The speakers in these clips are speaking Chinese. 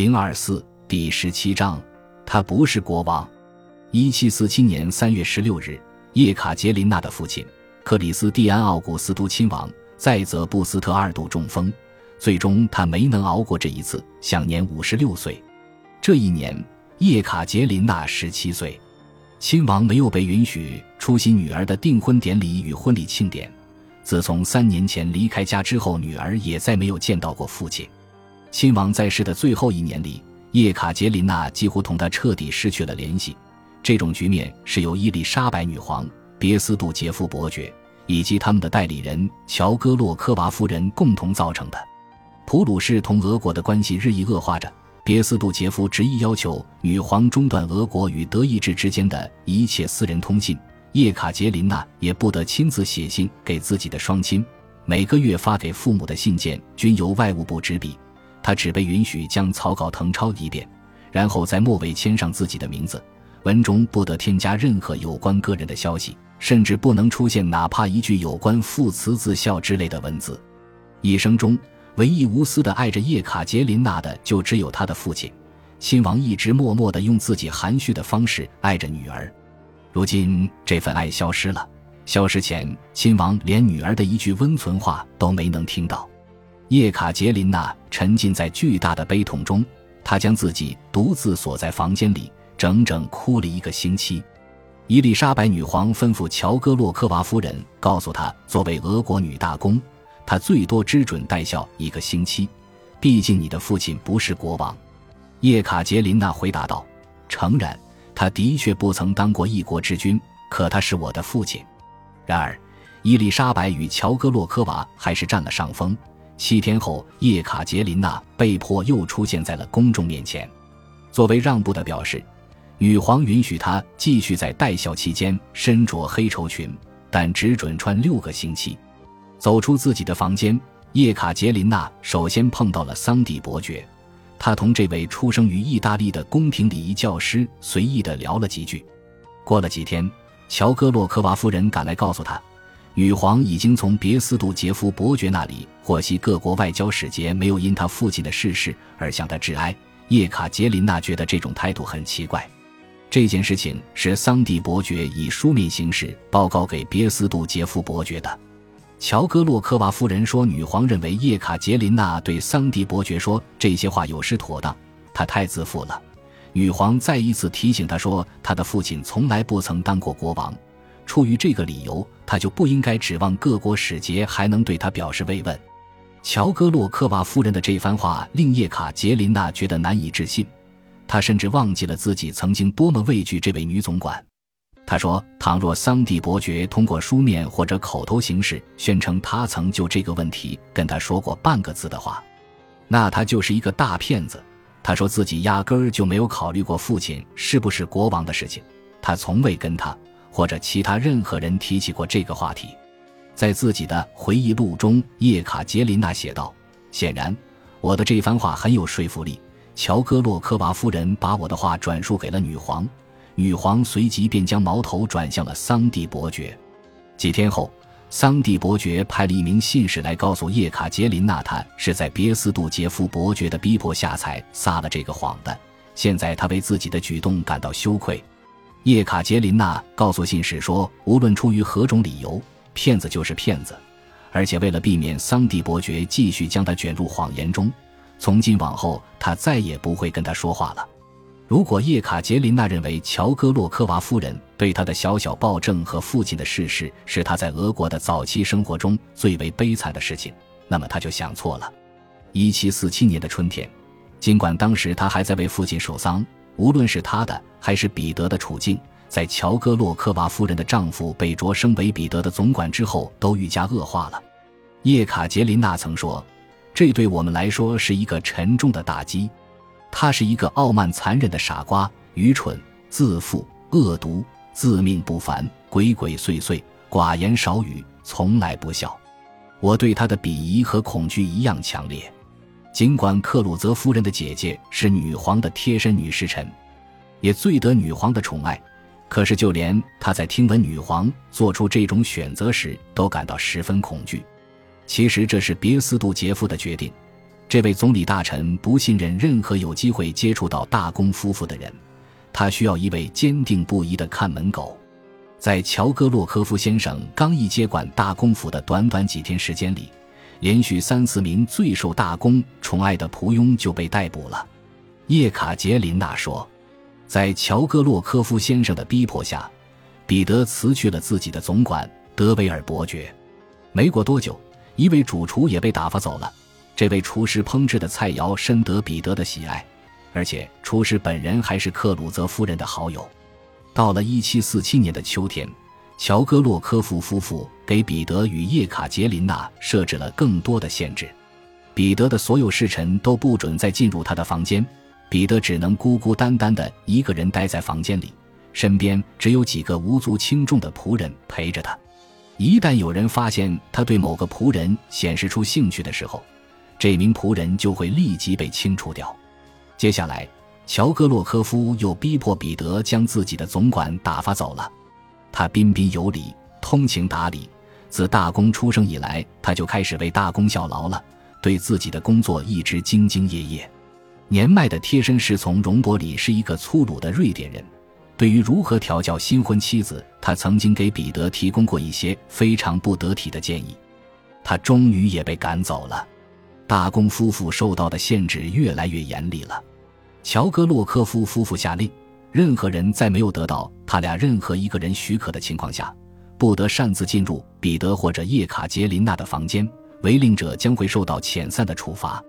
零二四第十七章，他不是国王。一七四七年三月十六日，叶卡捷琳娜的父亲克里斯蒂安·奥古斯都亲王在泽布斯特二度中风，最终他没能熬过这一次，享年五十六岁。这一年，叶卡捷琳娜十七岁。亲王没有被允许出席女儿的订婚典礼与婚礼庆典。自从三年前离开家之后，女儿也再没有见到过父亲。亲王在世的最后一年里，叶卡捷琳娜几乎同他彻底失去了联系。这种局面是由伊丽莎白女皇、别斯杜杰夫伯爵以及他们的代理人乔戈洛科娃夫人共同造成的。普鲁士同俄国的关系日益恶化着，别斯杜杰夫执意要求女皇中断俄国与德意志之间的一切私人通信，叶卡捷琳娜也不得亲自写信给自己的双亲，每个月发给父母的信件均由外务部执笔。他只被允许将草稿誊抄一遍，然后在末尾签上自己的名字。文中不得添加任何有关个人的消息，甚至不能出现哪怕一句有关父慈子孝之类的文字。一生中唯一无私的爱着叶卡捷琳娜的，就只有他的父亲。亲王一直默默地用自己含蓄的方式爱着女儿。如今这份爱消失了。消失前，亲王连女儿的一句温存话都没能听到。叶卡捷琳娜沉浸在巨大的悲痛中，她将自己独自锁在房间里，整整哭了一个星期。伊丽莎白女皇吩咐乔戈洛科娃夫人告诉她，作为俄国女大公，她最多只准带孝一个星期。毕竟你的父亲不是国王。叶卡捷琳娜回答道：“诚然，他的确不曾当过一国之君，可他是我的父亲。”然而，伊丽莎白与乔戈洛科娃还是占了上风。七天后，叶卡捷琳娜被迫又出现在了公众面前。作为让步的表示，女皇允许她继续在待孝期间身着黑绸裙，但只准穿六个星期。走出自己的房间，叶卡捷琳娜首先碰到了桑蒂伯爵。他同这位出生于意大利的宫廷礼仪教师随意地聊了几句。过了几天，乔戈洛科娃夫人赶来告诉他。女皇已经从别斯杜杰夫伯爵那里获悉各国外交使节没有因他父亲的逝世而向他致哀。叶卡捷琳娜觉得这种态度很奇怪。这件事情是桑蒂伯爵以书面形式报告给别斯杜杰夫伯爵的。乔戈洛科娃夫人说，女皇认为叶卡捷琳娜对桑蒂伯爵说这些话有失妥当，他太自负了。女皇再一次提醒他说，他的父亲从来不曾当过国王。出于这个理由，他就不应该指望各国使节还能对他表示慰问。乔戈洛科娃夫人的这番话令叶卡捷琳娜觉得难以置信，她甚至忘记了自己曾经多么畏惧这位女总管。她说：“倘若桑蒂伯爵通过书面或者口头形式宣称他曾就这个问题跟他说过半个字的话，那他就是一个大骗子。”他说自己压根儿就没有考虑过父亲是不是国王的事情，他从未跟他。或者其他任何人提起过这个话题，在自己的回忆录中，叶卡捷琳娜写道：“显然，我的这番话很有说服力。乔戈洛科娃夫人把我的话转述给了女皇，女皇随即便将矛头转向了桑蒂伯爵。几天后，桑蒂伯爵派了一名信使来告诉叶卡捷琳娜，他是在别斯杜杰夫伯爵的逼迫下才撒了这个谎的。现在他为自己的举动感到羞愧。”叶卡捷琳娜告诉信使说：“无论出于何种理由，骗子就是骗子。而且为了避免桑蒂伯爵继续将他卷入谎言中，从今往后他再也不会跟他说话了。”如果叶卡捷琳娜认为乔戈洛科娃夫人对他的小小暴政和父亲的逝世是他在俄国的早期生活中最为悲惨的事情，那么他就想错了。1747年的春天，尽管当时他还在为父亲守丧。无论是他的还是彼得的处境，在乔戈洛科娃夫人的丈夫被擢升为彼得的总管之后，都愈加恶化了。叶卡捷琳娜曾说：“这对我们来说是一个沉重的打击。他是一个傲慢残忍的傻瓜，愚蠢、自负、恶毒、自命不凡、鬼鬼祟祟、寡言少语，从来不笑。我对他的鄙夷和恐惧一样强烈。”尽管克鲁泽夫人的姐姐是女皇的贴身女侍臣，也最得女皇的宠爱，可是就连她在听闻女皇做出这种选择时，都感到十分恐惧。其实这是别斯杜杰夫的决定，这位总理大臣不信任任何有机会接触到大公夫妇的人，他需要一位坚定不移的看门狗。在乔戈洛科夫先生刚一接管大公府的短短几天时间里，连续三四名最受大公宠爱的仆佣就被逮捕了。叶卡捷琳娜说，在乔戈洛科夫先生的逼迫下，彼得辞去了自己的总管德维尔伯爵。没过多久，一位主厨也被打发走了。这位厨师烹制的菜肴深得彼得的喜爱，而且厨师本人还是克鲁泽夫人的好友。到了1747年的秋天，乔戈洛科夫夫妇给彼得与叶卡捷琳娜设置了更多的限制。彼得的所有侍臣都不准再进入他的房间，彼得只能孤孤单单的一个人待在房间里，身边只有几个无足轻重的仆人陪着他。一旦有人发现他对某个仆人显示出兴趣的时候，这名仆人就会立即被清除掉。接下来，乔戈洛科夫又逼迫彼得将自己的总管打发走了。他彬彬有礼，通情达理。自大公出生以来，他就开始为大公效劳了，对自己的工作一直兢兢业业。年迈的贴身侍从容伯里是一个粗鲁的瑞典人。对于如何调教新婚妻子，他曾经给彼得提供过一些非常不得体的建议。他终于也被赶走了。大公夫妇受到的限制越来越严厉了。乔戈洛科夫夫妇下令，任何人在没有得到他俩任何一个人许可的情况下，不得擅自进入彼得或者叶卡捷琳娜的房间，违令者将会受到遣散的处罚。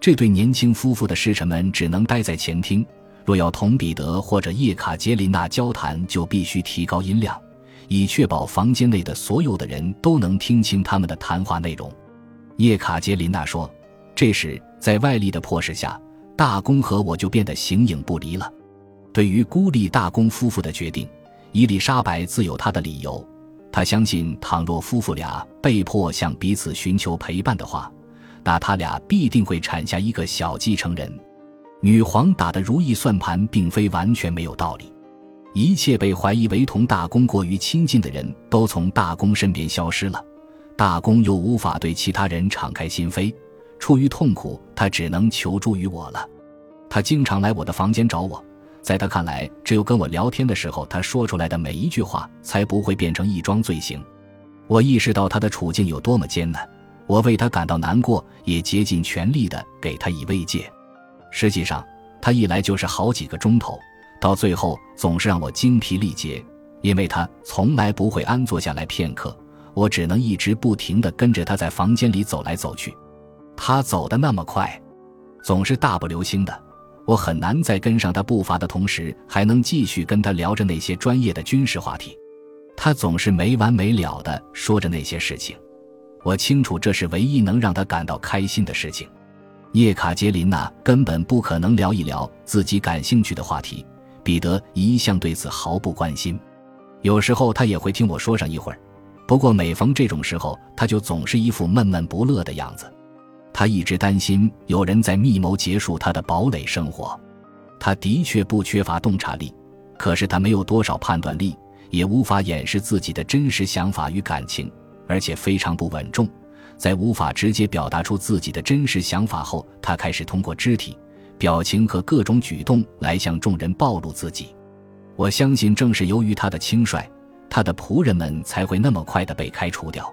这对年轻夫妇的侍臣们只能待在前厅。若要同彼得或者叶卡捷琳娜交谈，就必须提高音量，以确保房间内的所有的人都能听清他们的谈话内容。叶卡捷琳娜说：“这时，在外力的迫使下，大公和我就变得形影不离了。”对于孤立大公夫妇的决定，伊丽莎白自有她的理由。她相信，倘若夫妇俩被迫向彼此寻求陪伴的话，那他俩必定会产下一个小继承人。女皇打的如意算盘并非完全没有道理，一切被怀疑为同大公过于亲近的人都从大公身边消失了，大公又无法对其他人敞开心扉，出于痛苦，他只能求助于我了。他经常来我的房间找我，在他看来，只有跟我聊天的时候，他说出来的每一句话才不会变成一桩罪行。我意识到他的处境有多么艰难，我为他感到难过，也竭尽全力的给他以慰藉。实际上，他一来就是好几个钟头，到最后总是让我精疲力竭，因为他从来不会安坐下来片刻。我只能一直不停地跟着他在房间里走来走去。他走得那么快，总是大步流星的，我很难在跟上他步伐的同时，还能继续跟他聊着那些专业的军事话题。他总是没完没了地说着那些事情，我清楚这是唯一能让他感到开心的事情。叶卡捷琳娜根本不可能聊一聊自己感兴趣的话题，彼得一向对此毫不关心。有时候他也会听我说上一会儿，不过每逢这种时候，他就总是一副闷闷不乐的样子。他一直担心有人在密谋结束他的堡垒生活。他的确不缺乏洞察力，可是他没有多少判断力，也无法掩饰自己的真实想法与感情，而且非常不稳重。在无法直接表达出自己的真实想法后，他开始通过肢体、表情和各种举动来向众人暴露自己。我相信，正是由于他的轻率，他的仆人们才会那么快的被开除掉。